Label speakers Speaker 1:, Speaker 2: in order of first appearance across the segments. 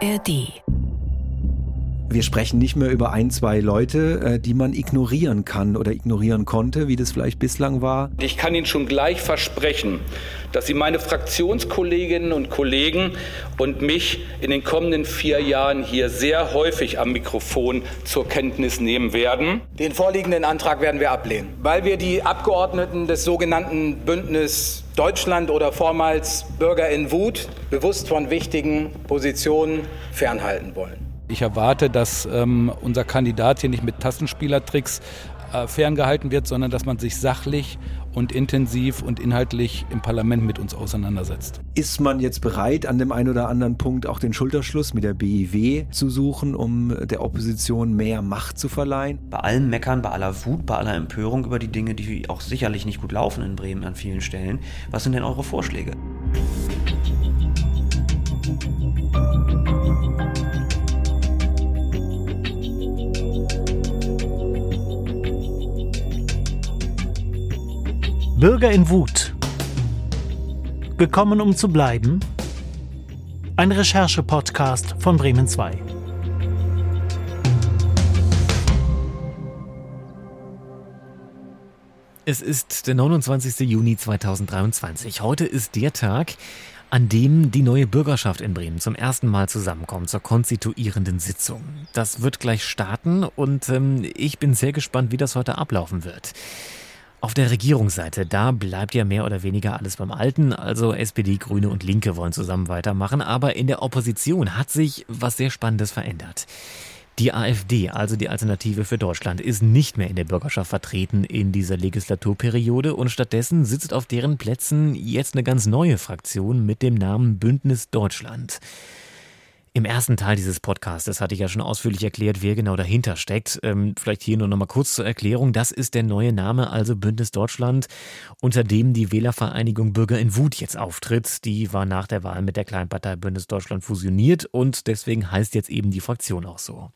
Speaker 1: ARD.
Speaker 2: Wir sprechen nicht mehr über ein, zwei Leute, äh, die man ignorieren kann oder ignorieren konnte, wie das vielleicht bislang war.
Speaker 3: Ich kann Ihnen schon gleich versprechen, dass Sie meine Fraktionskolleginnen und Kollegen und mich in den kommenden vier Jahren hier sehr häufig am Mikrofon zur Kenntnis nehmen werden.
Speaker 4: Den vorliegenden Antrag werden wir ablehnen, weil wir die Abgeordneten des sogenannten Bündnis Deutschland oder vormals Bürger in Wut bewusst von wichtigen Positionen fernhalten wollen.
Speaker 5: Ich erwarte, dass ähm, unser Kandidat hier nicht mit Tassenspielertricks äh, ferngehalten wird, sondern dass man sich sachlich und intensiv und inhaltlich im Parlament mit uns auseinandersetzt.
Speaker 2: Ist man jetzt bereit, an dem einen oder anderen Punkt auch den Schulterschluss mit der BIW zu suchen, um der Opposition mehr Macht zu verleihen?
Speaker 6: Bei allem Meckern, bei aller Wut, bei aller Empörung über die Dinge, die auch sicherlich nicht gut laufen in Bremen an vielen Stellen, was sind denn eure Vorschläge?
Speaker 7: Bürger in Wut. Gekommen, um zu bleiben? Ein Recherche-Podcast von Bremen 2.
Speaker 8: Es ist der 29. Juni 2023. Heute ist der Tag, an dem die neue Bürgerschaft in Bremen zum ersten Mal zusammenkommt zur konstituierenden Sitzung. Das wird gleich starten und ähm, ich bin sehr gespannt, wie das heute ablaufen wird. Auf der Regierungsseite, da bleibt ja mehr oder weniger alles beim Alten, also SPD, Grüne und Linke wollen zusammen weitermachen, aber in der Opposition hat sich was sehr Spannendes verändert. Die AfD, also die Alternative für Deutschland, ist nicht mehr in der Bürgerschaft vertreten in dieser Legislaturperiode und stattdessen sitzt auf deren Plätzen jetzt eine ganz neue Fraktion mit dem Namen Bündnis Deutschland. Im ersten Teil dieses Podcasts hatte ich ja schon ausführlich erklärt, wer genau dahinter steckt. Ähm, vielleicht hier nur noch mal kurz zur Erklärung. Das ist der neue Name, also Bündnis Deutschland, unter dem die Wählervereinigung Bürger in Wut jetzt auftritt. Die war nach der Wahl mit der Kleinpartei Bündnis Deutschland fusioniert und deswegen heißt jetzt eben die Fraktion auch so.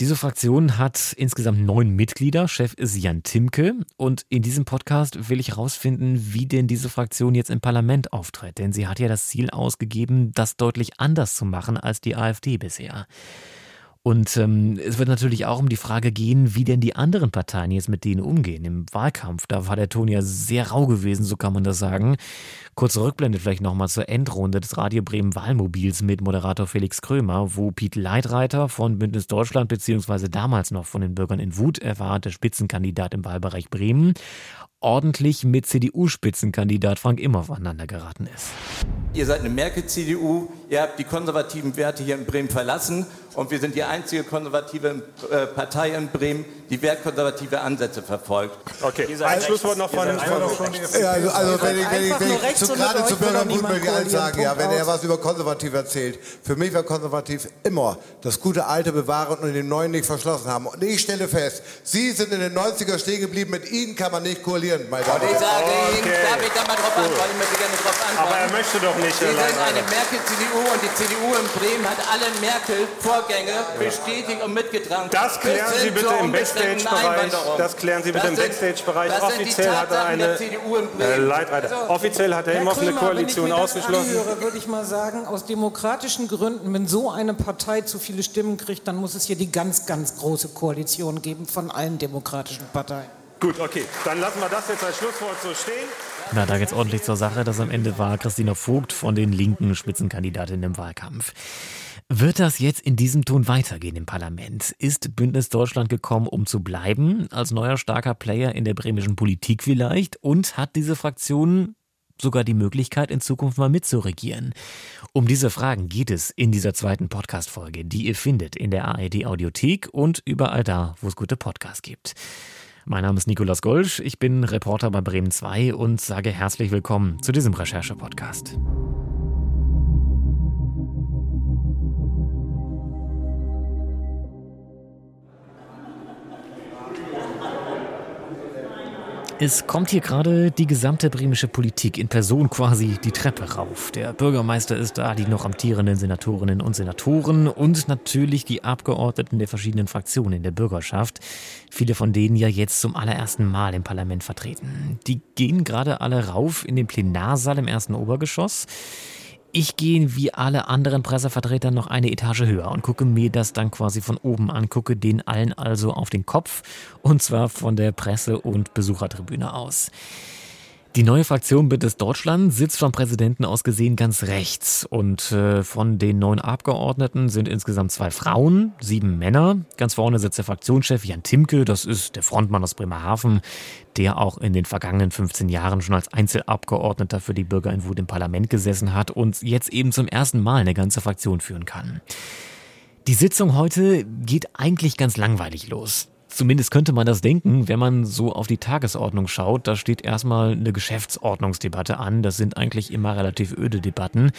Speaker 8: Diese Fraktion hat insgesamt neun Mitglieder. Chef ist Jan Timke. Und in diesem Podcast will ich herausfinden, wie denn diese Fraktion jetzt im Parlament auftritt. Denn sie hat ja das Ziel ausgegeben, das deutlich anders zu machen als die AfD bisher. Und ähm, es wird natürlich auch um die Frage gehen, wie denn die anderen Parteien jetzt mit denen umgehen. Im Wahlkampf, da war der Ton ja sehr rau gewesen, so kann man das sagen. Kurze Rückblende vielleicht nochmal zur Endrunde des Radio Bremen Wahlmobils mit Moderator Felix Krömer, wo Piet Leitreiter von Bündnis Deutschland beziehungsweise damals noch von den Bürgern in Wut, er war der Spitzenkandidat im Wahlbereich Bremen, ordentlich mit CDU-Spitzenkandidat Frank Immer aufeinander geraten ist.
Speaker 9: Ihr seid eine Merkel-CDU, ihr habt die konservativen Werte hier in Bremen verlassen und wir sind die einzige konservative äh, Partei in Bremen, die wertkonservative Ansätze verfolgt.
Speaker 10: Okay, ein Schlusswort noch von, von
Speaker 11: ja, also, also wenn ich, wenn ich, wenn ich zu, gerade zu Bürger eins sagen, ja, wenn er was über konservativ erzählt, für mich war konservativ immer das gute Alte bewahren und den Neuen nicht verschlossen haben. Und ich stelle fest, Sie sind in den 90er stehen geblieben, mit Ihnen kann man nicht koalieren,
Speaker 9: meine Damen und ich sage Ihnen, okay. darf ich da mal drauf antworten, ich möchte gerne drauf antworten.
Speaker 10: Aber er möchte doch nicht.
Speaker 9: Sie sind eine Merkel-CDU und die CDU in Bremen hat alle Merkel-Vorgänge bestätigt und mitgetragen.
Speaker 10: Das klären Sie bitte im Backstage-Bereich. Das klären Sie bitte im Backstage-Bereich. Offiziell hat er eine äh, Leitreiter. Also, Offiziell hat er immer eine Koalition ausgeschlossen.
Speaker 12: Anhöre, würde ich mal sagen, aus demokratischen Gründen, wenn so eine Partei zu viele Stimmen kriegt, dann muss es hier die ganz, ganz große Koalition geben von allen demokratischen Parteien.
Speaker 10: Gut, okay. Dann lassen wir das jetzt als Schlusswort so stehen.
Speaker 8: Na, da geht's ordentlich zur Sache. Das am Ende war Christina Vogt von den linken Spitzenkandidatinnen im Wahlkampf. Wird das jetzt in diesem Ton weitergehen im Parlament? Ist Bündnis Deutschland gekommen, um zu bleiben, als neuer starker Player in der bremischen Politik vielleicht? Und hat diese Fraktion sogar die Möglichkeit, in Zukunft mal mitzuregieren? Um diese Fragen geht es in dieser zweiten Podcast-Folge, die ihr findet in der ARD-Audiothek und überall da, wo es gute Podcasts gibt. Mein Name ist Nikolas Golsch, ich bin Reporter bei Bremen 2 und sage herzlich willkommen zu diesem Recherche-Podcast. Es kommt hier gerade die gesamte bremische Politik in Person quasi die Treppe rauf. Der Bürgermeister ist da, die noch amtierenden Senatorinnen und Senatoren und natürlich die Abgeordneten der verschiedenen Fraktionen in der Bürgerschaft. Viele von denen ja jetzt zum allerersten Mal im Parlament vertreten. Die gehen gerade alle rauf in den Plenarsaal im ersten Obergeschoss. Ich gehe wie alle anderen Pressevertreter noch eine Etage höher und gucke mir das dann quasi von oben an, gucke den allen also auf den Kopf und zwar von der Presse- und Besuchertribüne aus. Die neue Fraktion Bündnis Deutschland sitzt vom Präsidenten aus gesehen ganz rechts. Und äh, von den neun Abgeordneten sind insgesamt zwei Frauen, sieben Männer. Ganz vorne sitzt der Fraktionschef Jan Timke, das ist der Frontmann aus Bremerhaven, der auch in den vergangenen 15 Jahren schon als Einzelabgeordneter für die Bürger in Wut im Parlament gesessen hat und jetzt eben zum ersten Mal eine ganze Fraktion führen kann. Die Sitzung heute geht eigentlich ganz langweilig los. Zumindest könnte man das denken, wenn man so auf die Tagesordnung schaut. Da steht erstmal eine Geschäftsordnungsdebatte an. Das sind eigentlich immer relativ öde Debatten.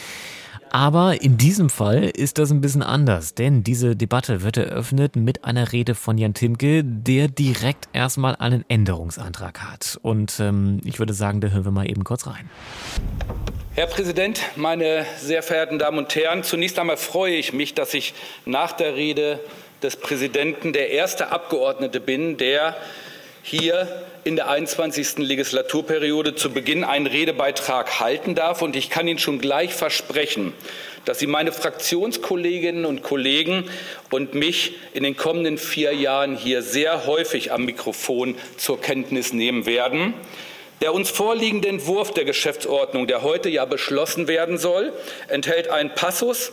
Speaker 8: Aber in diesem Fall ist das ein bisschen anders, denn diese Debatte wird eröffnet mit einer Rede von Jan Timke, der direkt erstmal einen Änderungsantrag hat. Und ähm, ich würde sagen, da hören wir mal eben kurz rein.
Speaker 5: Herr Präsident, meine sehr verehrten Damen und Herren, zunächst einmal freue ich mich, dass ich nach der Rede des Präsidenten der erste Abgeordnete bin, der hier in der 21. Legislaturperiode zu Beginn einen Redebeitrag halten darf. Und ich kann Ihnen schon gleich versprechen, dass Sie meine Fraktionskolleginnen und Kollegen und mich in den kommenden vier Jahren hier sehr häufig am Mikrofon zur Kenntnis nehmen werden. Der uns vorliegende Entwurf der Geschäftsordnung, der heute ja beschlossen werden soll, enthält einen Passus,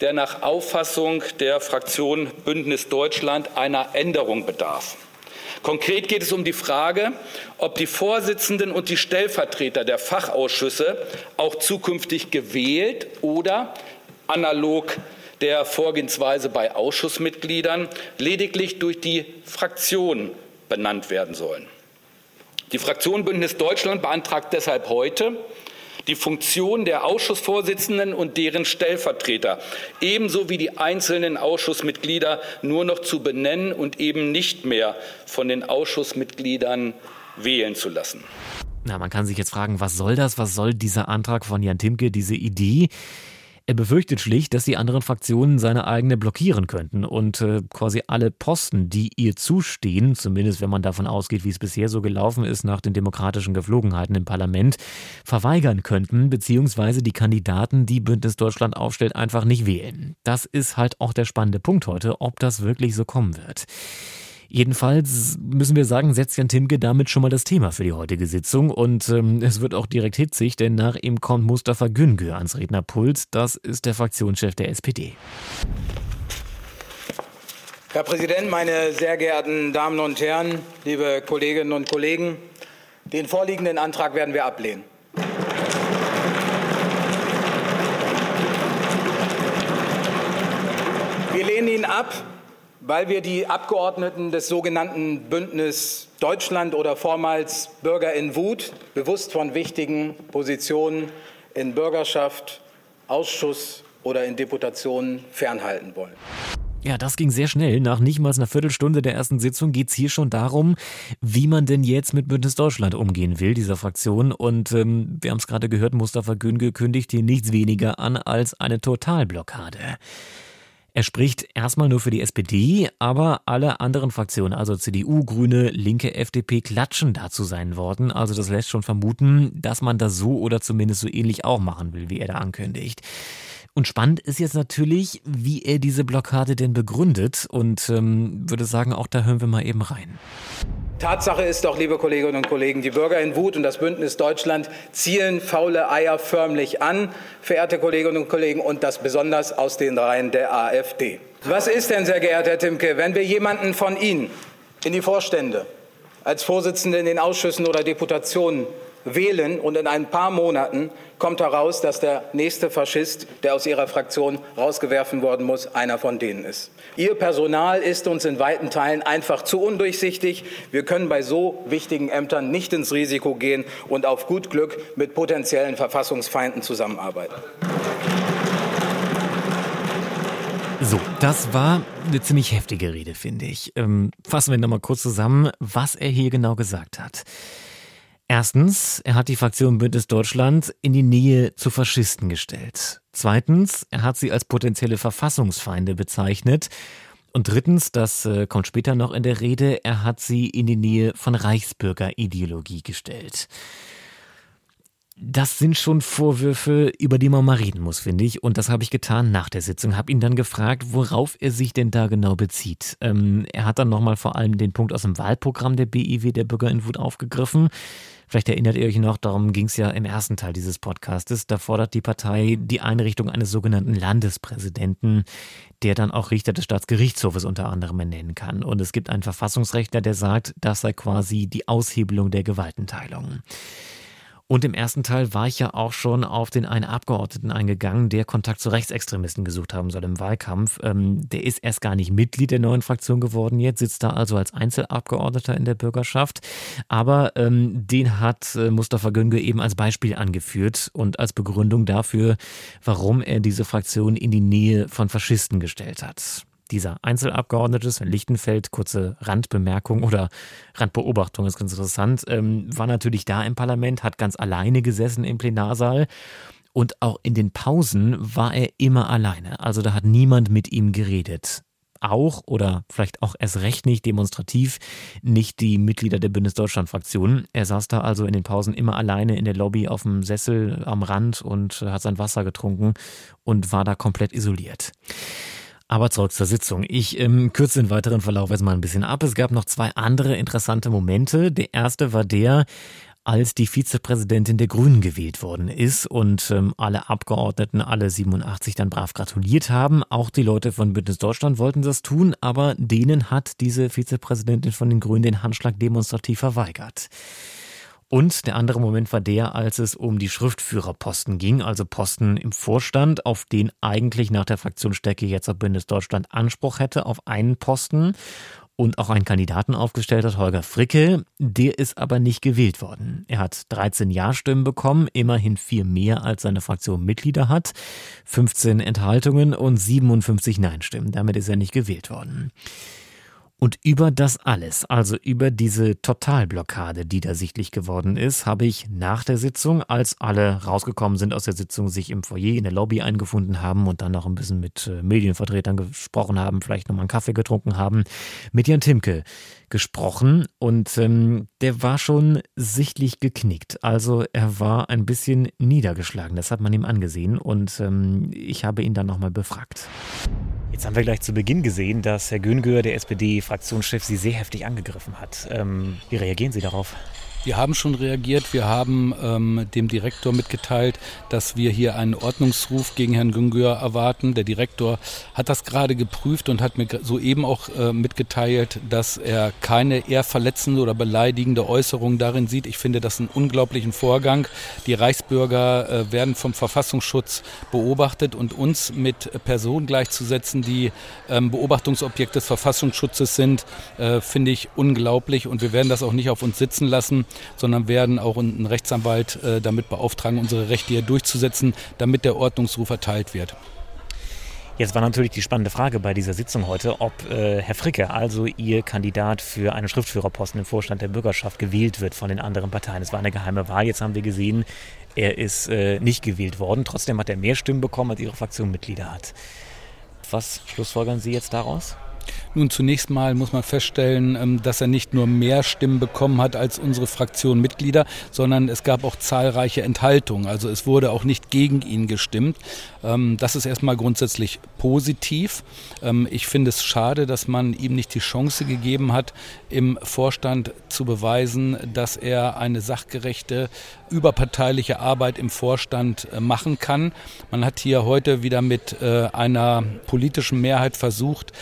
Speaker 5: der nach Auffassung der Fraktion Bündnis Deutschland einer Änderung bedarf. Konkret geht es um die Frage, ob die Vorsitzenden und die Stellvertreter der Fachausschüsse auch zukünftig gewählt oder analog der Vorgehensweise bei Ausschussmitgliedern lediglich durch die Fraktion benannt werden sollen. Die Fraktion Bündnis Deutschland beantragt deshalb heute, die Funktion der Ausschussvorsitzenden und deren Stellvertreter, ebenso wie die einzelnen Ausschussmitglieder nur noch zu benennen und eben nicht mehr von den Ausschussmitgliedern wählen zu lassen.
Speaker 8: Na, man kann sich jetzt fragen, was soll das? Was soll dieser Antrag von Jan Timke, diese Idee? Er befürchtet schlicht, dass die anderen Fraktionen seine eigene blockieren könnten und äh, quasi alle Posten, die ihr zustehen, zumindest wenn man davon ausgeht, wie es bisher so gelaufen ist nach den demokratischen Geflogenheiten im Parlament, verweigern könnten, beziehungsweise die Kandidaten, die Bündnis Deutschland aufstellt, einfach nicht wählen. Das ist halt auch der spannende Punkt heute, ob das wirklich so kommen wird. Jedenfalls müssen wir sagen, setzt Jan Timke damit schon mal das Thema für die heutige Sitzung und ähm, es wird auch direkt hitzig, denn nach ihm kommt Mustafa Güngör ans Rednerpult. Das ist der Fraktionschef der SPD.
Speaker 4: Herr Präsident, meine sehr geehrten Damen und Herren, liebe Kolleginnen und Kollegen, den vorliegenden Antrag werden wir ablehnen. Wir lehnen ihn ab, weil wir die Abgeordneten des sogenannten Bündnis Deutschland oder vormals Bürger in Wut bewusst von wichtigen Positionen in Bürgerschaft, Ausschuss oder in Deputationen fernhalten wollen.
Speaker 8: Ja, das ging sehr schnell. Nach nicht mal einer Viertelstunde der ersten Sitzung geht es hier schon darum, wie man denn jetzt mit Bündnis Deutschland umgehen will, dieser Fraktion. Und ähm, wir haben es gerade gehört, Mustafa Günge kündigt hier nichts weniger an als eine Totalblockade. Er spricht erstmal nur für die SPD, aber alle anderen Fraktionen, also CDU, Grüne, Linke, FDP, klatschen dazu seinen Worten. Also das lässt schon vermuten, dass man das so oder zumindest so ähnlich auch machen will, wie er da ankündigt. Und spannend ist jetzt natürlich, wie er diese Blockade denn begründet. Und ähm, würde sagen, auch da hören wir mal eben rein.
Speaker 4: Tatsache ist doch, liebe Kolleginnen und Kollegen, die Bürger in Wut und das Bündnis Deutschland zielen faule Eier förmlich an, verehrte Kolleginnen und Kollegen, und das besonders aus den Reihen der AfD. Was ist denn, sehr geehrter Herr Timke, wenn wir jemanden von Ihnen in die Vorstände als Vorsitzende in den Ausschüssen oder Deputationen wählen und in ein paar Monaten kommt heraus, dass der nächste Faschist, der aus ihrer Fraktion rausgewerfen worden muss, einer von denen ist. Ihr Personal ist uns in weiten Teilen einfach zu undurchsichtig. Wir können bei so wichtigen Ämtern nicht ins Risiko gehen und auf gut Glück mit potenziellen Verfassungsfeinden zusammenarbeiten.
Speaker 8: So, das war eine ziemlich heftige Rede, finde ich. Ähm, fassen wir nochmal kurz zusammen, was er hier genau gesagt hat. Erstens, er hat die Fraktion Bündnis Deutschland in die Nähe zu Faschisten gestellt. Zweitens, er hat sie als potenzielle Verfassungsfeinde bezeichnet. Und drittens, das äh, kommt später noch in der Rede, er hat sie in die Nähe von Reichsbürgerideologie gestellt. Das sind schon Vorwürfe, über die man mal reden muss, finde ich. Und das habe ich getan nach der Sitzung. Habe ihn dann gefragt, worauf er sich denn da genau bezieht. Ähm, er hat dann nochmal vor allem den Punkt aus dem Wahlprogramm der BIW, der Bürger in Wut, aufgegriffen. Vielleicht erinnert ihr euch noch, darum ging es ja im ersten Teil dieses Podcastes. Da fordert die Partei die Einrichtung eines sogenannten Landespräsidenten, der dann auch Richter des Staatsgerichtshofes unter anderem ernennen kann. Und es gibt einen Verfassungsrechtler, der sagt, das sei quasi die Aushebelung der Gewaltenteilung. Und im ersten Teil war ich ja auch schon auf den einen Abgeordneten eingegangen, der Kontakt zu Rechtsextremisten gesucht haben soll im Wahlkampf. Ähm, der ist erst gar nicht Mitglied der neuen Fraktion geworden jetzt, sitzt da also als Einzelabgeordneter in der Bürgerschaft. Aber ähm, den hat äh, Mustafa Gönge eben als Beispiel angeführt und als Begründung dafür, warum er diese Fraktion in die Nähe von Faschisten gestellt hat dieser Einzelabgeordnete, Sven Lichtenfeld, kurze Randbemerkung oder Randbeobachtung ist ganz interessant, ähm, war natürlich da im Parlament, hat ganz alleine gesessen im Plenarsaal. Und auch in den Pausen war er immer alleine. Also da hat niemand mit ihm geredet auch oder vielleicht auch erst recht nicht demonstrativ nicht die Mitglieder der Bündnis-Deutschland-Fraktion. Er saß da also in den Pausen immer alleine in der Lobby auf dem Sessel am Rand und hat sein Wasser getrunken und war da komplett isoliert. Aber zurück zur Sitzung. Ich ähm, kürze den weiteren Verlauf jetzt mal ein bisschen ab. Es gab noch zwei andere interessante Momente. Der erste war der, als die Vizepräsidentin der Grünen gewählt worden ist und ähm, alle Abgeordneten, alle 87 dann brav gratuliert haben. Auch die Leute von Bündnis Deutschland wollten das tun, aber denen hat diese Vizepräsidentin von den Grünen den Handschlag demonstrativ verweigert. Und der andere Moment war der, als es um die Schriftführerposten ging, also Posten im Vorstand, auf den eigentlich nach der Fraktionsstärke jetzt auf Bündnis Deutschland Anspruch hätte auf einen Posten und auch einen Kandidaten aufgestellt hat, Holger Fricke. Der ist aber nicht gewählt worden. Er hat 13 Ja-Stimmen bekommen, immerhin vier mehr als seine Fraktion Mitglieder hat, 15 Enthaltungen und 57 Nein-Stimmen. Damit ist er nicht gewählt worden. Und über das alles, also über diese Totalblockade, die da sichtlich geworden ist, habe ich nach der Sitzung, als alle rausgekommen sind aus der Sitzung, sich im Foyer in der Lobby eingefunden haben und dann noch ein bisschen mit äh, Medienvertretern gesprochen haben, vielleicht nochmal einen Kaffee getrunken haben, mit Jan Timke gesprochen und ähm, der war schon sichtlich geknickt. Also er war ein bisschen niedergeschlagen, das hat man ihm angesehen und ähm, ich habe ihn dann nochmal befragt. Jetzt haben wir gleich zu Beginn gesehen, dass Herr Güngör, der SPD-Fraktionschef, Sie sehr heftig angegriffen hat. Ähm, wie reagieren Sie darauf?
Speaker 5: Wir haben schon reagiert. Wir haben ähm, dem Direktor mitgeteilt, dass wir hier einen Ordnungsruf gegen Herrn Güngör erwarten. Der Direktor hat das gerade geprüft und hat mir soeben auch äh, mitgeteilt, dass er keine eher verletzende oder beleidigende Äußerung darin sieht. Ich finde das einen unglaublichen Vorgang. Die Reichsbürger äh, werden vom Verfassungsschutz beobachtet und uns mit Personen gleichzusetzen, die ähm, Beobachtungsobjekt des Verfassungsschutzes sind, äh, finde ich unglaublich und wir werden das auch nicht auf uns sitzen lassen sondern werden auch einen Rechtsanwalt äh, damit beauftragen, unsere Rechte hier durchzusetzen, damit der Ordnungsruf erteilt wird.
Speaker 8: Jetzt war natürlich die spannende Frage bei dieser Sitzung heute, ob äh, Herr Fricke, also Ihr Kandidat für einen Schriftführerposten im Vorstand der Bürgerschaft, gewählt wird von den anderen Parteien. Es war eine geheime Wahl. Jetzt haben wir gesehen, er ist äh, nicht gewählt worden. Trotzdem hat er mehr Stimmen bekommen, als Ihre Fraktion Mitglieder hat. Was schlussfolgern Sie jetzt daraus?
Speaker 5: Nun, zunächst mal muss man feststellen, ähm, dass er nicht nur mehr Stimmen bekommen hat als unsere Fraktion Mitglieder, sondern es gab auch zahlreiche Enthaltungen. Also es wurde auch nicht gegen ihn gestimmt. Ähm, das ist erstmal grundsätzlich positiv. Ähm, ich finde es schade, dass man ihm nicht die Chance gegeben hat, im Vorstand zu beweisen, dass er eine sachgerechte, überparteiliche Arbeit im Vorstand äh, machen kann. Man hat hier heute wieder mit äh, einer politischen Mehrheit versucht,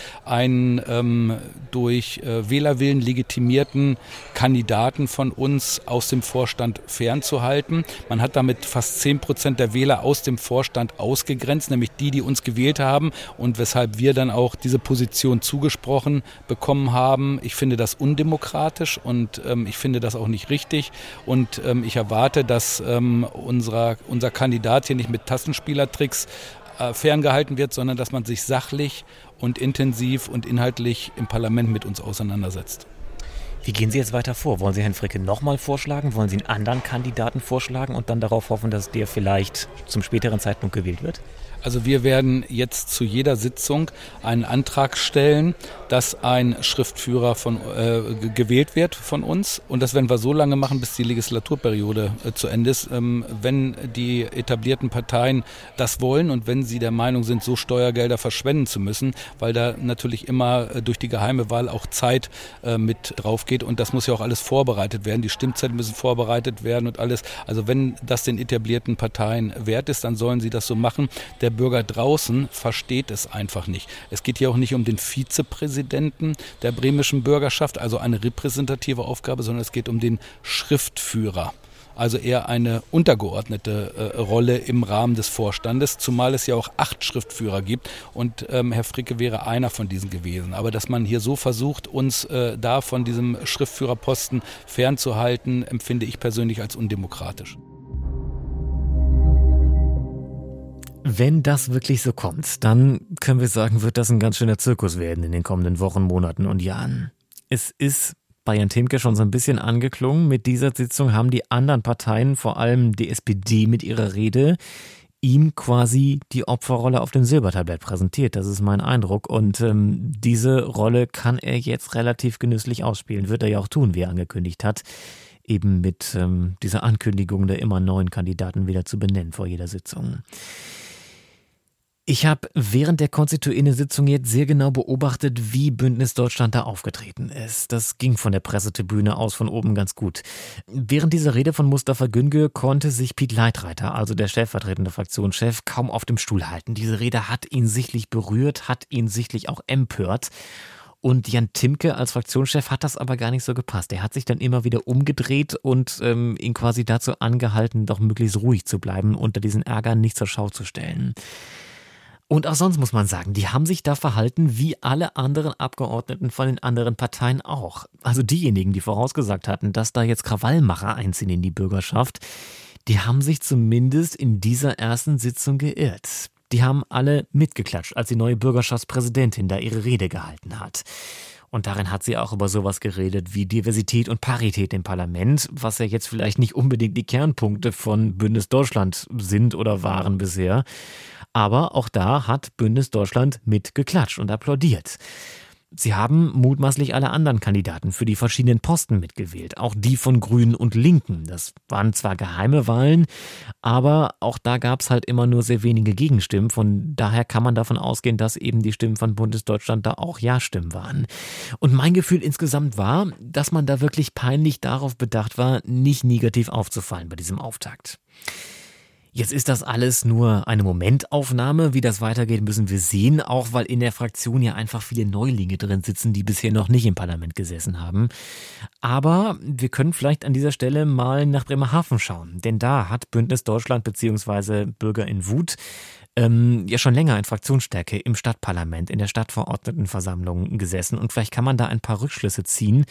Speaker 5: ähm, durch äh, Wählerwillen legitimierten Kandidaten von uns aus dem Vorstand fernzuhalten. Man hat damit fast zehn Prozent der Wähler aus dem Vorstand ausgegrenzt, nämlich die, die uns gewählt haben und weshalb wir dann auch diese Position zugesprochen bekommen haben. Ich finde das undemokratisch und ähm, ich finde das auch nicht richtig und ähm, ich erwarte, dass ähm, unserer, unser Kandidat hier nicht mit Tastenspielertricks äh, ferngehalten wird, sondern dass man sich sachlich und intensiv und inhaltlich im Parlament mit uns auseinandersetzt.
Speaker 8: Wie gehen Sie jetzt weiter vor? Wollen Sie Herrn Fricke nochmal vorschlagen? Wollen Sie einen anderen Kandidaten vorschlagen und dann darauf hoffen, dass der vielleicht zum späteren Zeitpunkt gewählt wird?
Speaker 5: Also wir werden jetzt zu jeder Sitzung einen Antrag stellen, dass ein Schriftführer von, äh, gewählt wird von uns. Und das werden wir so lange machen, bis die Legislaturperiode äh, zu Ende ist. Ähm, wenn die etablierten Parteien das wollen und wenn sie der Meinung sind, so Steuergelder verschwenden zu müssen, weil da natürlich immer äh, durch die geheime Wahl auch Zeit äh, mit drauf geht. Und das muss ja auch alles vorbereitet werden. Die Stimmzettel müssen vorbereitet werden und alles. Also wenn das den etablierten Parteien wert ist, dann sollen sie das so machen. Der Bürger draußen versteht es einfach nicht. Es geht hier auch nicht um den Vizepräsidenten der bremischen Bürgerschaft, also eine repräsentative Aufgabe, sondern es geht um den Schriftführer also eher eine untergeordnete äh, Rolle im Rahmen des Vorstandes, zumal es ja auch acht Schriftführer gibt und ähm, Herr Fricke wäre einer von diesen gewesen. Aber dass man hier so versucht, uns äh, da von diesem Schriftführerposten fernzuhalten, empfinde ich persönlich als undemokratisch.
Speaker 8: Wenn das wirklich so kommt, dann können wir sagen, wird das ein ganz schöner Zirkus werden in den kommenden Wochen, Monaten und Jahren. Es ist bei Jan Timke schon so ein bisschen angeklungen. Mit dieser Sitzung haben die anderen Parteien, vor allem die SPD mit ihrer Rede, ihm quasi die Opferrolle auf dem Silbertablett präsentiert. Das ist mein Eindruck. Und ähm, diese Rolle kann er jetzt relativ genüsslich ausspielen. Wird er ja auch tun, wie er angekündigt hat. Eben mit ähm, dieser Ankündigung der immer neuen Kandidaten wieder zu benennen vor jeder Sitzung. Ich habe während der konstituierenden Sitzung jetzt sehr genau beobachtet, wie Bündnis Deutschland da aufgetreten ist. Das ging von der Pressetribüne aus von oben ganz gut. Während dieser Rede von Mustafa Günge konnte sich Piet Leitreiter, also der stellvertretende Fraktionschef, kaum auf dem Stuhl halten. Diese Rede hat ihn sichtlich berührt, hat ihn sichtlich auch empört. Und Jan Timke als Fraktionschef hat das aber gar nicht so gepasst. Er hat sich dann immer wieder umgedreht und ähm, ihn quasi dazu angehalten, doch möglichst ruhig zu bleiben, unter diesen Ärgern nicht zur Schau zu stellen. Und auch sonst muss man sagen, die haben sich da verhalten wie alle anderen Abgeordneten von den anderen Parteien auch. Also diejenigen, die vorausgesagt hatten, dass da jetzt Krawallmacher einziehen in die Bürgerschaft, die haben sich zumindest in dieser ersten Sitzung geirrt. Die haben alle mitgeklatscht, als die neue Bürgerschaftspräsidentin da ihre Rede gehalten hat. Und darin hat sie auch über sowas geredet wie Diversität und Parität im Parlament, was ja jetzt vielleicht nicht unbedingt die Kernpunkte von Bündnis Deutschland sind oder waren bisher. Aber auch da hat Bündnis Deutschland mitgeklatscht und applaudiert. Sie haben mutmaßlich alle anderen Kandidaten für die verschiedenen Posten mitgewählt, auch die von Grünen und Linken. Das waren zwar geheime Wahlen, aber auch da gab es halt immer nur sehr wenige Gegenstimmen. Von daher kann man davon ausgehen, dass eben die Stimmen von Bundesdeutschland da auch Ja-Stimmen waren. Und mein Gefühl insgesamt war, dass man da wirklich peinlich darauf bedacht war, nicht negativ aufzufallen bei diesem Auftakt. Jetzt ist das alles nur eine Momentaufnahme. Wie das weitergeht, müssen wir sehen, auch weil in der Fraktion ja einfach viele Neulinge drin sitzen, die bisher noch nicht im Parlament gesessen haben. Aber wir können vielleicht an dieser Stelle mal nach Bremerhaven schauen, denn da hat Bündnis Deutschland bzw. Bürger in Wut ähm, ja schon länger in Fraktionsstärke im Stadtparlament, in der Stadtverordnetenversammlung gesessen. Und vielleicht kann man da ein paar Rückschlüsse ziehen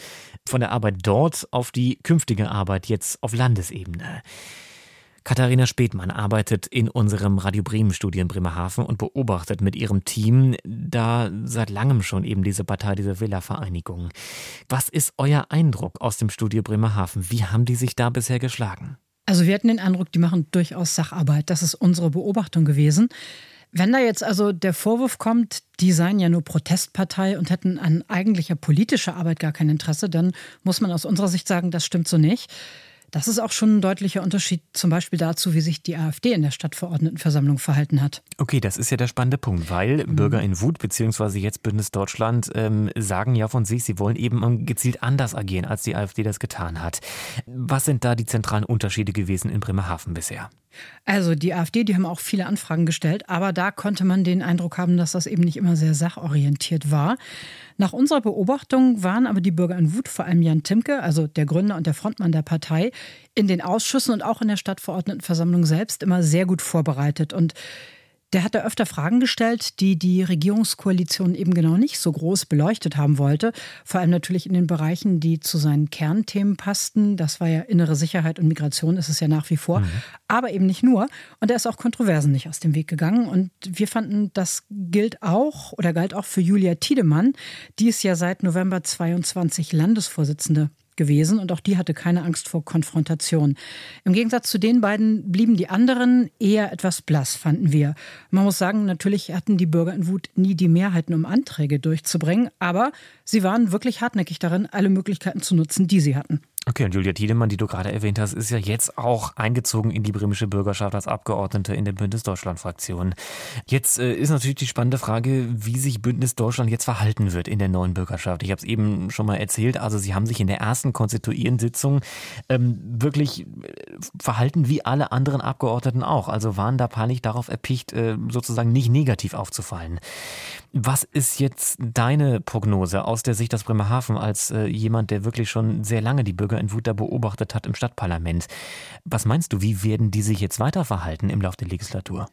Speaker 8: von der Arbeit dort auf die künftige Arbeit jetzt auf Landesebene. Katharina Spethmann arbeitet in unserem Radio Bremen Studio in Bremerhaven und beobachtet mit ihrem Team da seit langem schon eben diese Partei, diese Villa-Vereinigung. Was ist euer Eindruck aus dem Studio Bremerhaven? Wie haben die sich da bisher geschlagen?
Speaker 1: Also wir hatten den Eindruck, die machen durchaus Sacharbeit. Das ist unsere Beobachtung gewesen. Wenn da jetzt also der Vorwurf kommt, die seien ja nur Protestpartei und hätten an eigentlicher politischer Arbeit gar kein Interesse, dann muss man aus unserer Sicht sagen, das stimmt so nicht. Das ist auch schon ein deutlicher Unterschied zum Beispiel dazu, wie sich die AfD in der Stadtverordnetenversammlung verhalten hat.
Speaker 8: Okay, das ist ja der spannende Punkt, weil mhm. Bürger in Wut beziehungsweise jetzt Bündnis Deutschland ähm, sagen ja von sich, sie wollen eben gezielt anders agieren, als die AfD das getan hat. Was sind da die zentralen Unterschiede gewesen in Bremerhaven bisher?
Speaker 1: Also die AfD, die haben auch viele Anfragen gestellt, aber da konnte man den Eindruck haben, dass das eben nicht immer sehr sachorientiert war. Nach unserer Beobachtung waren aber die Bürger in Wut, vor allem Jan Timke, also der Gründer und der Frontmann der Partei, in den Ausschüssen und auch in der Stadtverordnetenversammlung selbst immer sehr gut vorbereitet. Und der hat da öfter Fragen gestellt, die die Regierungskoalition eben genau nicht so groß beleuchtet haben wollte. Vor allem natürlich in den Bereichen, die zu seinen Kernthemen passten. Das war ja innere Sicherheit und Migration, ist es ja nach wie vor. Mhm. Aber eben nicht nur. Und er ist auch Kontroversen nicht aus dem Weg gegangen. Und wir fanden, das gilt auch oder galt auch für Julia Tiedemann. Die ist ja seit November 22 Landesvorsitzende gewesen und auch die hatte keine Angst vor Konfrontation. Im Gegensatz zu den beiden blieben die anderen eher etwas blass, fanden wir. Man muss sagen, natürlich hatten die Bürger in Wut nie die Mehrheiten, um Anträge durchzubringen, aber sie waren wirklich hartnäckig darin, alle Möglichkeiten zu nutzen, die sie hatten.
Speaker 8: Okay, und Julia Tiedemann, die du gerade erwähnt hast, ist ja jetzt auch eingezogen in die bremische Bürgerschaft als Abgeordnete in der Bündnis Deutschland-Fraktion. Jetzt äh, ist natürlich die spannende Frage, wie sich Bündnis Deutschland jetzt verhalten wird in der neuen Bürgerschaft. Ich habe es eben schon mal erzählt, also sie haben sich in der ersten konstituierenden Sitzung ähm, wirklich äh, verhalten wie alle anderen Abgeordneten auch. Also waren da peinlich darauf erpicht, äh, sozusagen nicht negativ aufzufallen. Was ist jetzt deine Prognose aus der Sicht des Bremerhaven als äh, jemand, der wirklich schon sehr lange die Bürger in Wut da beobachtet hat im Stadtparlament? Was meinst du, wie werden die sich jetzt weiter verhalten im Laufe der Legislatur?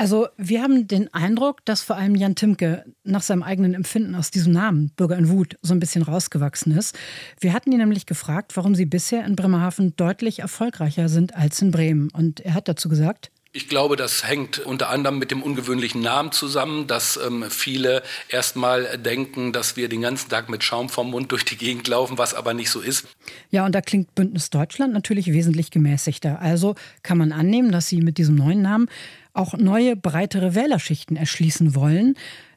Speaker 1: Also wir haben den Eindruck, dass vor allem Jan Timke nach seinem eigenen Empfinden aus diesem Namen Bürger in Wut so ein bisschen rausgewachsen ist. Wir hatten ihn nämlich gefragt, warum sie bisher in Bremerhaven deutlich erfolgreicher sind als in Bremen. Und er hat dazu gesagt,
Speaker 3: ich glaube, das hängt unter anderem mit dem ungewöhnlichen Namen zusammen, dass ähm, viele erstmal denken, dass wir den ganzen Tag mit Schaum vom Mund durch die Gegend laufen, was aber nicht so ist.
Speaker 1: Ja, und da klingt Bündnis Deutschland natürlich wesentlich gemäßigter. Also kann man annehmen, dass Sie mit diesem neuen Namen auch neue, breitere Wählerschichten erschließen wollen.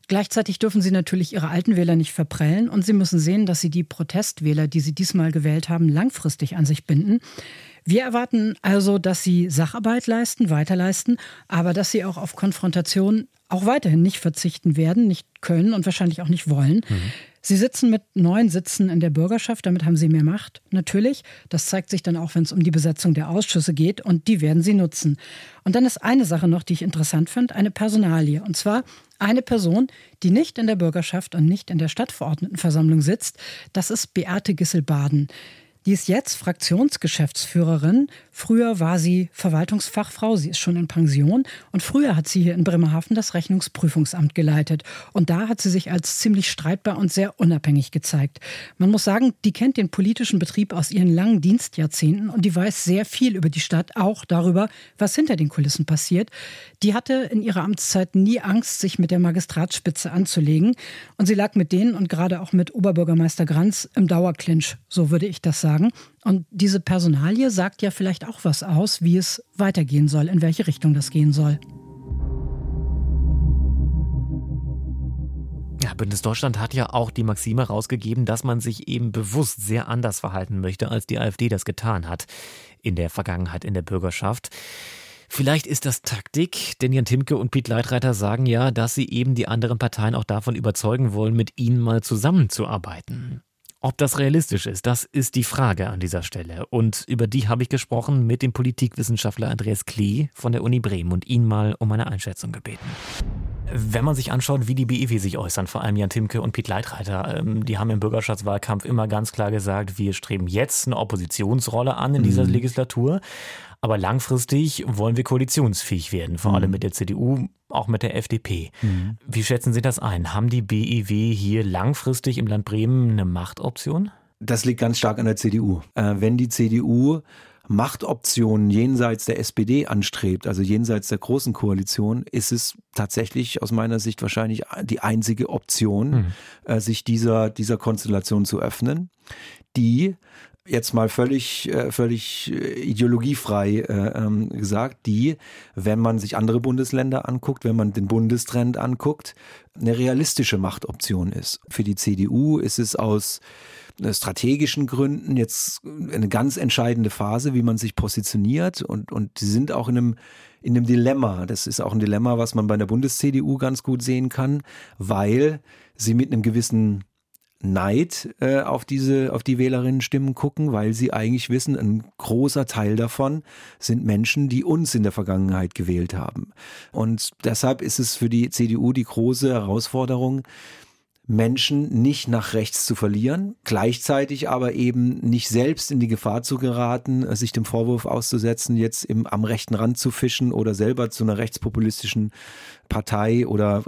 Speaker 1: Gleichzeitig dürfen Sie natürlich Ihre alten Wähler nicht verprellen und Sie müssen sehen, dass Sie die Protestwähler, die Sie diesmal gewählt haben, langfristig an sich binden. Wir erwarten also, dass sie Sacharbeit leisten, weiterleisten, aber dass sie auch auf Konfrontation auch weiterhin nicht verzichten werden, nicht können und wahrscheinlich auch nicht wollen. Mhm. Sie sitzen mit neun Sitzen in der Bürgerschaft, damit haben sie mehr Macht, natürlich. Das zeigt sich dann auch, wenn es um die Besetzung der Ausschüsse geht und die werden sie nutzen. Und dann ist eine Sache noch, die ich interessant finde, eine Personalie. Und zwar eine Person, die nicht in der Bürgerschaft und nicht in der Stadtverordnetenversammlung sitzt. Das ist Beate Gissel-Baden. Die ist jetzt Fraktionsgeschäftsführerin. Früher war sie Verwaltungsfachfrau, sie ist schon in Pension. Und früher hat sie hier in Bremerhaven das Rechnungsprüfungsamt geleitet. Und da hat sie sich als ziemlich streitbar und sehr unabhängig gezeigt. Man muss sagen, die kennt den politischen Betrieb aus ihren langen Dienstjahrzehnten und die weiß sehr viel über die Stadt, auch darüber, was hinter den Kulissen passiert. Die hatte in ihrer Amtszeit nie Angst, sich mit der Magistratsspitze anzulegen. Und sie lag mit denen und gerade auch mit Oberbürgermeister Granz im Dauerclinch, so würde ich das sagen sagen. Und diese Personalie sagt ja vielleicht auch was aus, wie es weitergehen soll, in welche Richtung das gehen soll.
Speaker 8: Ja, Bündnis Deutschland hat ja auch die Maxime rausgegeben, dass man sich eben bewusst sehr anders verhalten möchte, als die AfD das getan hat in der Vergangenheit in der Bürgerschaft. Vielleicht ist das Taktik, denn Jan Timke und Piet Leitreiter sagen ja, dass sie eben die anderen Parteien auch davon überzeugen wollen, mit ihnen mal zusammenzuarbeiten. Ob das realistisch ist, das ist die Frage an dieser Stelle. Und über die habe ich gesprochen mit dem Politikwissenschaftler Andreas Klee von der Uni Bremen und ihn mal um eine Einschätzung gebeten. Wenn man sich anschaut, wie die BEW sich äußern, vor allem Jan Timke und Piet Leitreiter, ähm, die haben im Bürgerschaftswahlkampf immer ganz klar gesagt, wir streben jetzt eine Oppositionsrolle an in dieser mhm. Legislatur. Aber langfristig wollen wir koalitionsfähig werden, vor mhm. allem mit der CDU, auch mit der FDP. Mhm. Wie schätzen Sie das ein? Haben die BEW hier langfristig im Land Bremen eine Machtoption?
Speaker 2: Das liegt ganz stark an der CDU. Äh, wenn die CDU Machtoptionen jenseits der SPD anstrebt, also jenseits der großen Koalition, ist es tatsächlich aus meiner Sicht wahrscheinlich die einzige Option, mhm. äh, sich dieser, dieser Konstellation zu öffnen, die jetzt mal völlig, äh, völlig äh, ideologiefrei äh, ähm, gesagt, die, wenn man sich andere Bundesländer anguckt, wenn man den Bundestrend anguckt, eine realistische Machtoption ist. Für die CDU ist es aus strategischen Gründen jetzt eine ganz entscheidende Phase, wie man sich positioniert und, und sie sind auch in einem, in einem Dilemma. Das ist auch ein Dilemma, was man bei der Bundes-CDU ganz gut sehen kann, weil sie mit einem gewissen Neid äh, auf diese, auf die Wählerinnen-Stimmen gucken, weil sie eigentlich wissen, ein großer Teil davon sind Menschen, die uns in der Vergangenheit gewählt haben. Und deshalb ist es für die CDU die große Herausforderung, Menschen nicht nach rechts zu verlieren, gleichzeitig aber eben nicht selbst in die Gefahr zu geraten, äh, sich dem Vorwurf auszusetzen, jetzt im, am rechten Rand zu fischen oder selber zu einer rechtspopulistischen Partei oder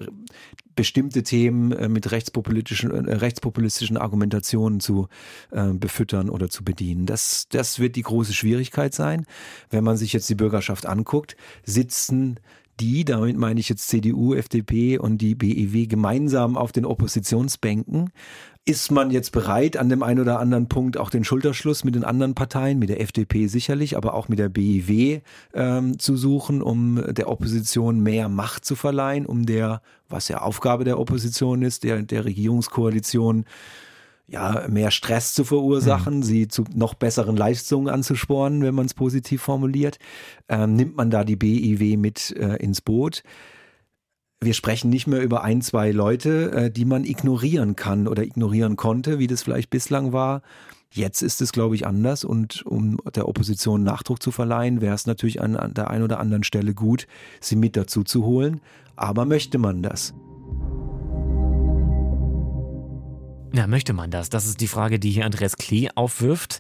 Speaker 2: bestimmte Themen äh, mit rechtspopulistischen, äh, rechtspopulistischen Argumentationen zu äh, befüttern oder zu bedienen. Das, das wird die große Schwierigkeit sein. Wenn man sich jetzt die Bürgerschaft anguckt, sitzen die, damit meine ich jetzt CDU, FDP und die BEW gemeinsam auf den Oppositionsbänken. Ist man jetzt bereit, an dem einen oder anderen Punkt auch den Schulterschluss mit den anderen Parteien, mit der FDP sicherlich, aber auch mit der BEW ähm, zu suchen, um der Opposition mehr Macht zu verleihen, um der, was ja Aufgabe der Opposition ist, der, der Regierungskoalition, ja, mehr Stress zu verursachen, mhm. sie zu noch besseren Leistungen anzuspornen, wenn man es positiv formuliert, ähm, nimmt man da die BIW mit äh, ins Boot. Wir sprechen nicht mehr über ein, zwei Leute, äh, die man ignorieren kann oder ignorieren konnte, wie das vielleicht bislang war. Jetzt ist es, glaube ich, anders und um der Opposition Nachdruck zu verleihen, wäre es natürlich an, an der einen oder anderen Stelle gut, sie mit dazu zu holen. Aber möchte man das?
Speaker 8: Ja, möchte man das? Das ist die Frage, die hier Andreas Klee aufwirft.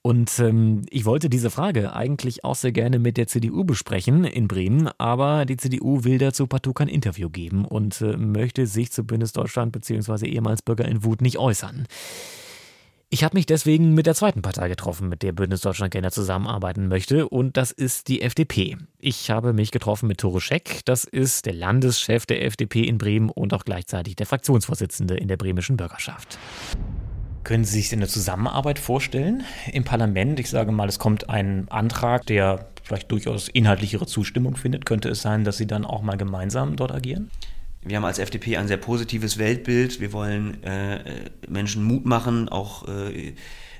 Speaker 8: Und ähm, ich wollte diese Frage eigentlich auch sehr gerne mit der CDU besprechen in Bremen, aber die CDU will dazu partout kein Interview geben und äh, möchte sich zu Bundesdeutschland bzw. ehemals Bürger in Wut nicht äußern. Ich habe mich deswegen mit der zweiten Partei getroffen, mit der Bündnis Deutschland gerne zusammenarbeiten möchte, und das ist die FDP. Ich habe mich getroffen mit Tore Scheck, das ist der Landeschef der FDP in Bremen und auch gleichzeitig der Fraktionsvorsitzende in der bremischen Bürgerschaft. Können Sie sich eine Zusammenarbeit vorstellen im Parlament? Ich sage mal, es kommt ein Antrag, der vielleicht durchaus inhaltlichere Zustimmung findet. Könnte es sein, dass Sie dann auch mal gemeinsam dort agieren?
Speaker 6: Wir haben als FDP ein sehr positives Weltbild. Wir wollen äh, Menschen Mut machen, auch äh,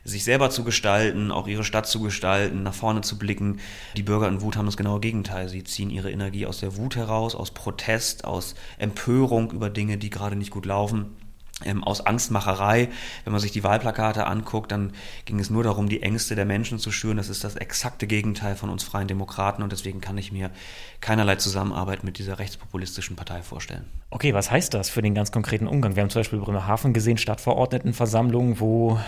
Speaker 6: sich selber zu gestalten, auch ihre Stadt zu gestalten, nach vorne zu blicken. Die Bürger in Wut haben das genaue Gegenteil. Sie ziehen ihre Energie aus der Wut heraus, aus Protest, aus Empörung über Dinge, die gerade nicht gut laufen ähm, aus Angstmacherei. Wenn man sich die Wahlplakate anguckt, dann ging es nur darum, die Ängste der Menschen zu schüren. Das ist das exakte Gegenteil von uns freien Demokraten und deswegen kann ich mir keinerlei Zusammenarbeit mit dieser rechtspopulistischen Partei vorstellen.
Speaker 8: Okay, was heißt das für den ganz konkreten Umgang? Wir haben zum Beispiel Bremerhaven gesehen, Stadtverordnetenversammlungen, wo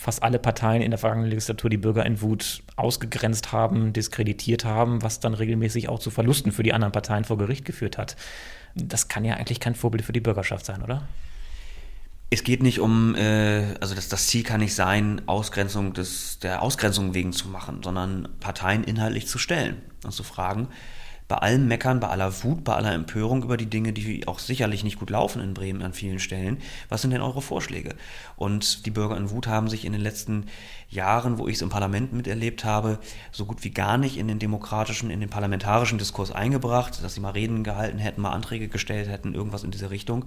Speaker 8: fast alle Parteien in der vergangenen Legislatur die Bürger in Wut ausgegrenzt haben, diskreditiert haben, was dann regelmäßig auch zu Verlusten für die anderen Parteien vor Gericht geführt hat. Das kann ja eigentlich kein Vorbild für die Bürgerschaft sein, oder?
Speaker 6: Es geht nicht um, äh, also das, das Ziel kann nicht sein, Ausgrenzung des, der Ausgrenzung wegen zu machen, sondern Parteien inhaltlich zu stellen und zu fragen, bei allem Meckern, bei aller Wut, bei aller Empörung über die Dinge, die auch sicherlich nicht gut laufen in Bremen an vielen Stellen, was sind denn eure Vorschläge? Und die Bürger in Wut haben sich in den letzten Jahren, wo ich es im Parlament miterlebt habe, so gut wie gar nicht in den demokratischen, in den parlamentarischen Diskurs eingebracht, dass sie mal Reden gehalten hätten, mal Anträge gestellt hätten, irgendwas in diese Richtung.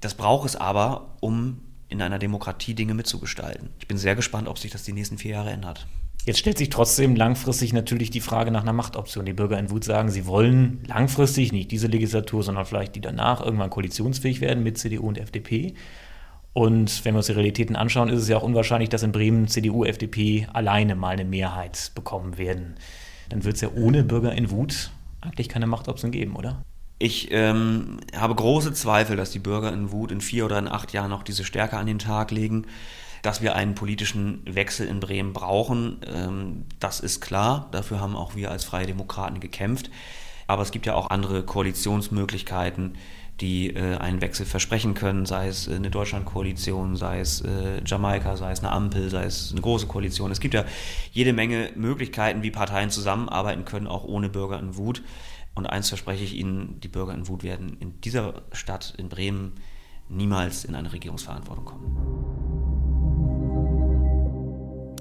Speaker 6: Das braucht es aber, um in einer Demokratie Dinge mitzugestalten. Ich bin sehr gespannt, ob sich das die nächsten vier Jahre ändert.
Speaker 8: Jetzt stellt sich trotzdem langfristig natürlich die Frage nach einer Machtoption. Die Bürger in Wut sagen, sie wollen langfristig, nicht diese Legislatur, sondern vielleicht die danach, irgendwann koalitionsfähig werden mit CDU und FDP. Und wenn wir uns die Realitäten anschauen, ist es ja auch unwahrscheinlich, dass in Bremen CDU, FDP alleine mal eine Mehrheit bekommen werden. Dann wird es ja ohne Bürger in Wut eigentlich keine Machtoption geben, oder?
Speaker 6: Ich ähm, habe große Zweifel, dass die Bürger in Wut in vier oder in acht Jahren noch diese Stärke an den Tag legen dass wir einen politischen Wechsel in Bremen brauchen, ähm, das ist klar. Dafür haben auch wir als Freie Demokraten gekämpft. Aber es gibt ja auch andere Koalitionsmöglichkeiten, die äh, einen Wechsel versprechen können, sei es eine Deutschlandkoalition, sei es äh, Jamaika, sei es eine Ampel, sei es eine große Koalition. Es gibt ja jede Menge Möglichkeiten, wie Parteien zusammenarbeiten können, auch ohne Bürger in Wut. Und eins verspreche ich Ihnen, die Bürger in Wut werden in dieser Stadt, in Bremen, niemals in eine Regierungsverantwortung kommen.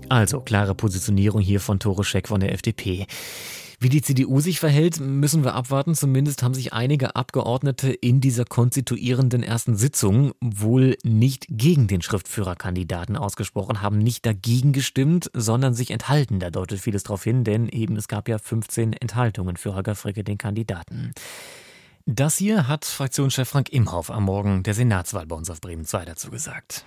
Speaker 8: Also klare Positionierung hier von Tore Scheck von der FDP. Wie die CDU sich verhält, müssen wir abwarten. Zumindest haben sich einige Abgeordnete in dieser konstituierenden ersten Sitzung wohl nicht gegen den Schriftführerkandidaten ausgesprochen, haben nicht dagegen gestimmt, sondern sich enthalten. Da deutet vieles darauf hin, denn eben es gab ja 15 Enthaltungen für Holger Fricke, den Kandidaten. Das hier hat Fraktionschef Frank Imhoff am Morgen der Senatswahl bei uns auf Bremen 2 dazu gesagt.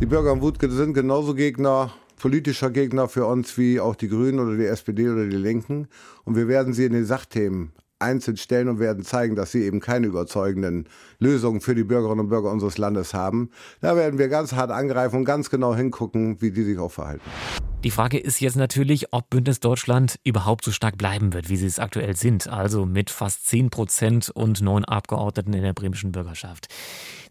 Speaker 11: Die Bürger am Wutke sind genauso Gegner politischer Gegner für uns wie auch die Grünen oder die SPD oder die Linken. Und wir werden sie in den Sachthemen einzeln stellen und werden zeigen, dass sie eben keine überzeugenden Lösungen für die Bürgerinnen und Bürger unseres Landes haben. Da werden wir ganz hart angreifen und ganz genau hingucken, wie die sich auch verhalten.
Speaker 8: Die Frage ist jetzt natürlich, ob Bündnis Deutschland überhaupt so stark bleiben wird, wie sie es aktuell sind, also mit fast 10 Prozent und neun Abgeordneten in der bremischen Bürgerschaft.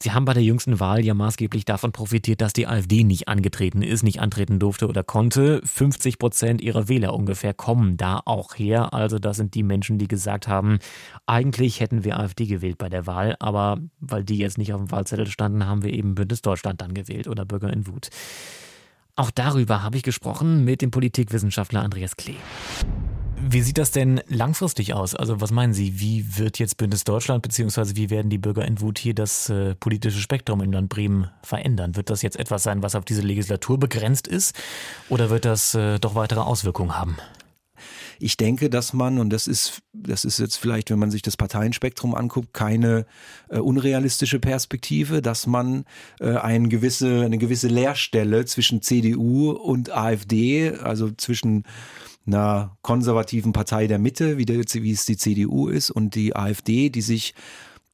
Speaker 8: Sie haben bei der jüngsten Wahl ja maßgeblich davon profitiert, dass die AfD nicht angetreten ist, nicht antreten durfte oder konnte. 50 Prozent ihrer Wähler ungefähr kommen da auch her. Also das sind die Menschen, die gesagt haben, eigentlich hätten wir AfD gewählt bei der Wahl, aber weil die jetzt nicht auf dem Wahlzettel standen, haben wir eben Bündnis Deutschland dann gewählt oder Bürger in Wut. Auch darüber habe ich gesprochen mit dem Politikwissenschaftler Andreas Klee. Wie sieht das denn langfristig aus? Also was meinen Sie, wie wird jetzt Bündnis Deutschland beziehungsweise wie werden die Bürger in Wut hier das äh, politische Spektrum im Land Bremen verändern? Wird das jetzt etwas sein, was auf diese Legislatur begrenzt ist oder wird das äh, doch weitere Auswirkungen haben?
Speaker 2: Ich denke, dass man, und das ist, das ist jetzt vielleicht, wenn man sich das Parteienspektrum anguckt, keine äh, unrealistische Perspektive, dass man äh, eine gewisse, eine gewisse Leerstelle zwischen CDU und AfD, also zwischen einer konservativen Partei der Mitte, wie, der, wie es die CDU ist, und die AfD, die sich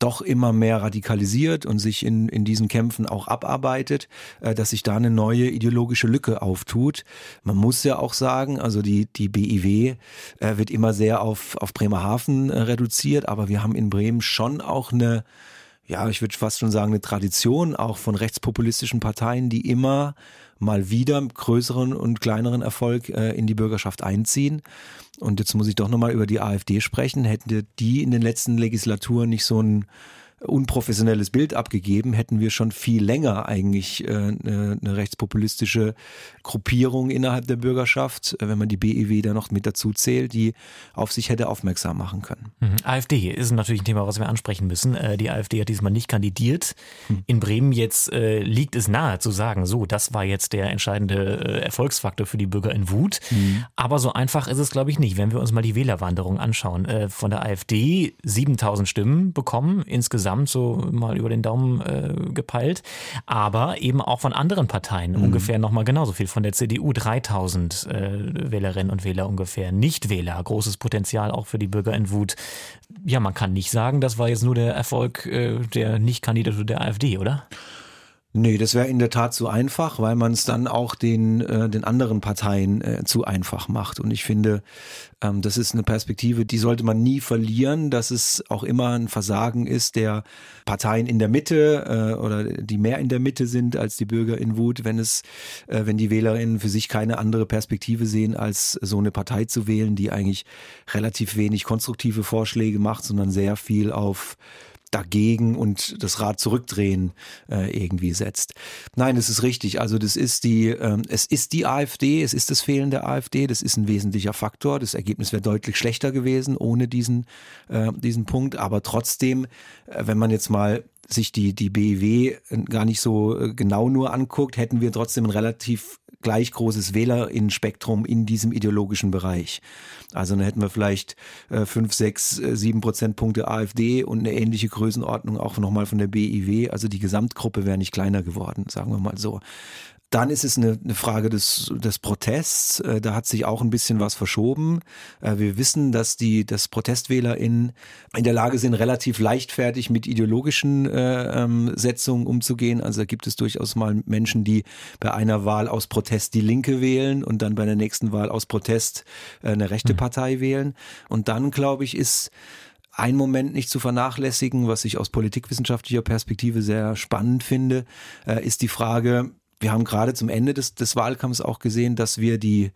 Speaker 2: doch immer mehr radikalisiert und sich in, in diesen Kämpfen auch abarbeitet, äh, dass sich da eine neue ideologische Lücke auftut. Man muss ja auch sagen, also die, die BIW äh, wird immer sehr auf, auf Bremerhaven äh, reduziert, aber wir haben in Bremen schon auch eine, ja, ich würde fast schon sagen, eine Tradition auch von rechtspopulistischen Parteien, die immer mal wieder größeren und kleineren Erfolg äh, in die Bürgerschaft einziehen. Und jetzt muss ich doch nochmal über die AfD sprechen. Hätten die in den letzten Legislaturen nicht so ein unprofessionelles Bild abgegeben, hätten wir schon viel länger eigentlich äh, eine, eine rechtspopulistische Gruppierung innerhalb der Bürgerschaft, äh, wenn man die BEW da noch mit dazu zählt, die auf sich hätte aufmerksam machen können.
Speaker 8: Mhm. AfD ist natürlich ein Thema, was wir ansprechen müssen. Äh, die AfD hat diesmal nicht kandidiert. Mhm. In Bremen jetzt äh, liegt es nahe zu sagen, so, das war jetzt der entscheidende Erfolgsfaktor für die Bürger in Wut. Mhm. Aber so einfach ist es, glaube ich, nicht. Wenn wir uns mal die Wählerwanderung anschauen, von der AfD 7000 Stimmen bekommen insgesamt insgesamt so mal über den Daumen äh, gepeilt, aber eben auch von anderen Parteien mhm. ungefähr nochmal genauso viel. Von der CDU 3000 äh, Wählerinnen und Wähler ungefähr. Nichtwähler, großes Potenzial auch für die Bürger in Wut. Ja, man kann nicht sagen, das war jetzt nur der Erfolg äh, der Nicht-Kandidatur der AfD, oder?
Speaker 2: Nee, das wäre in der Tat zu einfach, weil man es dann auch den, äh, den anderen Parteien äh, zu einfach macht. Und ich finde, ähm, das ist eine Perspektive, die sollte man nie verlieren, dass es auch immer ein Versagen ist der Parteien in der Mitte äh, oder die mehr in der Mitte sind als die Bürger in Wut, wenn es, äh, wenn die Wählerinnen für sich keine andere Perspektive sehen, als so eine Partei zu wählen, die eigentlich relativ wenig konstruktive Vorschläge macht, sondern sehr viel auf dagegen und das Rad zurückdrehen äh, irgendwie setzt. Nein, es ist richtig. Also das ist die, ähm, es ist die AfD, es ist das Fehlen der AfD, das ist ein wesentlicher Faktor. Das Ergebnis wäre deutlich schlechter gewesen ohne diesen, äh, diesen Punkt. Aber trotzdem, äh, wenn man jetzt mal sich die, die BIW gar nicht so äh, genau nur anguckt, hätten wir trotzdem ein relativ gleich großes Wählerinnenspektrum in diesem ideologischen Bereich. Also dann hätten wir vielleicht äh, fünf, sechs, äh, sieben Prozentpunkte AfD und eine ähnliche Größenordnung auch nochmal von der BIW. Also die Gesamtgruppe wäre nicht kleiner geworden, sagen wir mal so. Dann ist es eine, eine Frage des, des Protests. Äh, da hat sich auch ein bisschen was verschoben. Äh, wir wissen, dass die dass ProtestwählerInnen in der Lage sind, relativ leichtfertig mit ideologischen äh, ähm, Setzungen umzugehen. Also da gibt es durchaus mal Menschen, die bei einer Wahl aus Protest die Linke wählen und dann bei der nächsten Wahl aus Protest äh, eine rechte mhm. Partei wählen. Und dann, glaube ich, ist ein Moment nicht zu vernachlässigen, was ich aus politikwissenschaftlicher Perspektive sehr spannend finde, äh, ist die Frage, wir haben gerade zum Ende des, des Wahlkampfs auch gesehen, dass wir die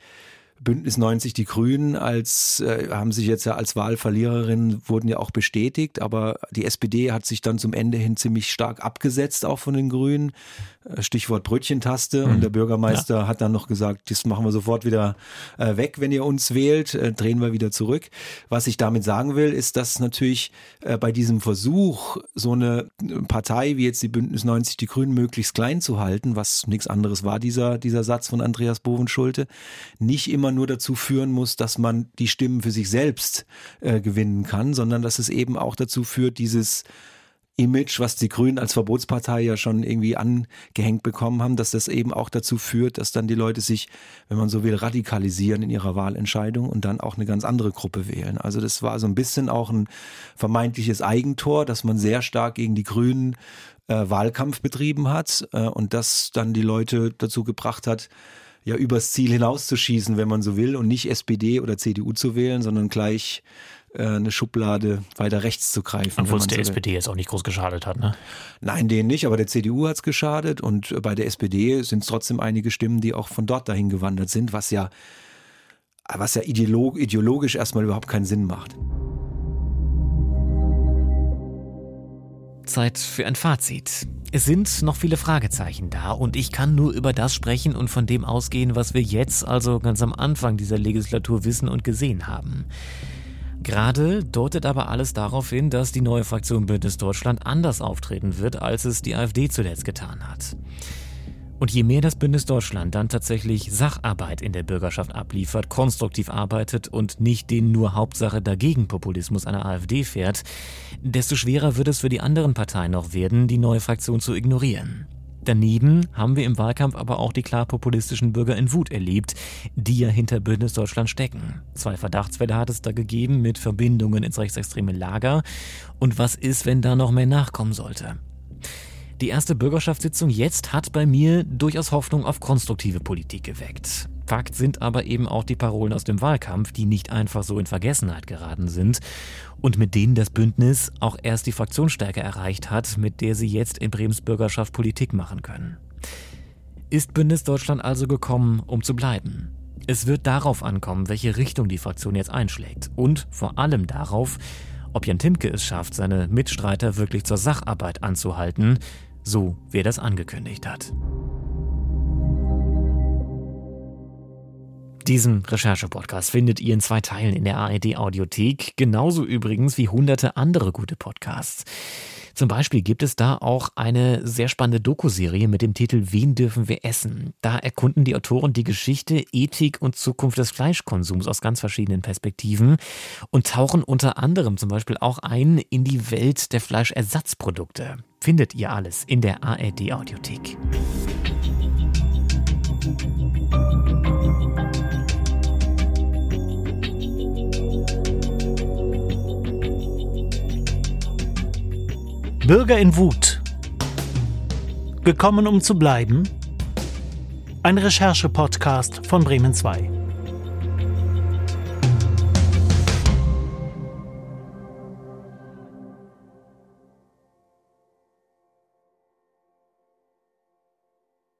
Speaker 2: Bündnis 90 die Grünen als äh, haben sich jetzt ja als Wahlverliererin wurden ja auch bestätigt, aber die SPD hat sich dann zum Ende hin ziemlich stark abgesetzt auch von den Grünen. Äh, Stichwort Brötchentaste. Mhm. Und der Bürgermeister ja. hat dann noch gesagt, das machen wir sofort wieder äh, weg, wenn ihr uns wählt, äh, drehen wir wieder zurück. Was ich damit sagen will, ist, dass natürlich äh, bei diesem Versuch, so eine Partei wie jetzt die Bündnis 90 die Grünen möglichst klein zu halten, was nichts anderes war, dieser, dieser Satz von Andreas Bovenschulte, nicht immer nur dazu führen muss, dass man die Stimmen für sich selbst äh, gewinnen kann, sondern dass es eben auch dazu führt, dieses Image, was die Grünen als Verbotspartei ja schon irgendwie angehängt bekommen haben, dass das eben auch dazu führt, dass dann die Leute sich, wenn man so will, radikalisieren in ihrer Wahlentscheidung und dann auch eine ganz andere Gruppe wählen. Also das war so ein bisschen auch ein vermeintliches Eigentor, dass man sehr stark gegen die Grünen äh, Wahlkampf betrieben hat äh, und das dann die Leute dazu gebracht hat, ja übers Ziel hinauszuschießen, wenn man so will, und nicht SPD oder CDU zu wählen, sondern gleich äh, eine Schublade weiter rechts zu greifen.
Speaker 8: Obwohl es der so SPD jetzt auch nicht groß geschadet hat, ne?
Speaker 2: Nein, denen nicht, aber der CDU hat es geschadet und bei der SPD sind es trotzdem einige Stimmen, die auch von dort dahin gewandert sind, was ja, was ja ideologisch erstmal überhaupt keinen Sinn macht.
Speaker 8: Zeit für ein Fazit. Es sind noch viele Fragezeichen da und ich kann nur über das sprechen und von dem ausgehen, was wir jetzt, also ganz am Anfang dieser Legislatur wissen und gesehen haben. Gerade deutet aber alles darauf hin, dass die neue Fraktion Bündnis Deutschland anders auftreten wird, als es die AfD zuletzt getan hat. Und je mehr das Bündnis Deutschland dann tatsächlich Sacharbeit in der Bürgerschaft abliefert, konstruktiv arbeitet und nicht den nur Hauptsache dagegen Populismus einer AfD fährt, desto schwerer wird es für die anderen Parteien noch werden, die neue Fraktion zu ignorieren. Daneben haben wir im Wahlkampf aber auch die klar populistischen Bürger in Wut erlebt, die ja hinter Bündnis Deutschland stecken. Zwei Verdachtsfälle hat es da gegeben mit Verbindungen ins rechtsextreme Lager. Und was ist, wenn da noch mehr nachkommen sollte? Die erste Bürgerschaftssitzung jetzt hat bei mir durchaus Hoffnung auf konstruktive Politik geweckt. Fakt sind aber eben auch die Parolen aus dem Wahlkampf, die nicht einfach so in Vergessenheit geraten sind und mit denen das Bündnis auch erst die Fraktionsstärke erreicht hat, mit der sie jetzt in Brems Bürgerschaft Politik machen können. Ist Bündnis Deutschland also gekommen, um zu bleiben? Es wird darauf ankommen, welche Richtung die Fraktion jetzt einschlägt und vor allem darauf, ob Jan Timke es schafft, seine Mitstreiter wirklich zur Sacharbeit anzuhalten, so wie er das angekündigt hat. Diesen Recherche-Podcast findet ihr in zwei Teilen in der ARD-Audiothek, genauso übrigens wie hunderte andere gute Podcasts. Zum Beispiel gibt es da auch eine sehr spannende Dokuserie mit dem Titel Wen dürfen wir essen? Da erkunden die Autoren die Geschichte, Ethik und Zukunft des Fleischkonsums aus ganz verschiedenen Perspektiven und tauchen unter anderem zum Beispiel auch ein in die Welt der Fleischersatzprodukte. Findet ihr alles in der ARD
Speaker 7: Bürger in Wut. Gekommen, um zu bleiben? Ein Recherche-Podcast von Bremen 2.